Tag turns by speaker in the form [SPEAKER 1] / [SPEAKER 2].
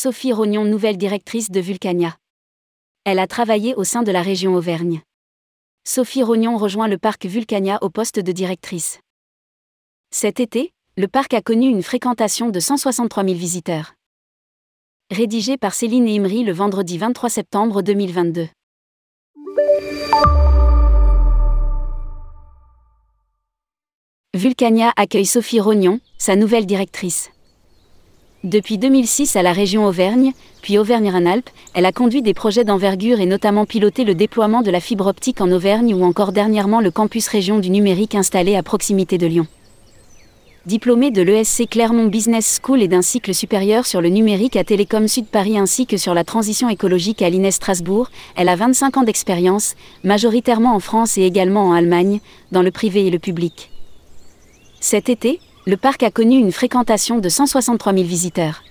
[SPEAKER 1] Sophie Rognon, nouvelle directrice de Vulcania. Elle a travaillé au sein de la région Auvergne. Sophie Rognon rejoint le parc Vulcania au poste de directrice. Cet été, le parc a connu une fréquentation de 163 000 visiteurs. Rédigé par Céline Imri le vendredi 23 septembre 2022. Vulcania accueille Sophie Rognon, sa nouvelle directrice. Depuis 2006 à la région Auvergne, puis Auvergne-Rhône-Alpes, elle a conduit des projets d'envergure et notamment piloté le déploiement de la fibre optique en Auvergne ou encore dernièrement le campus région du numérique installé à proximité de Lyon. Diplômée de l'ESC Clermont Business School et d'un cycle supérieur sur le numérique à Télécom Sud Paris ainsi que sur la transition écologique à l'INES Strasbourg, elle a 25 ans d'expérience, majoritairement en France et également en Allemagne, dans le privé et le public. Cet été, le parc a connu une fréquentation de 163 000 visiteurs.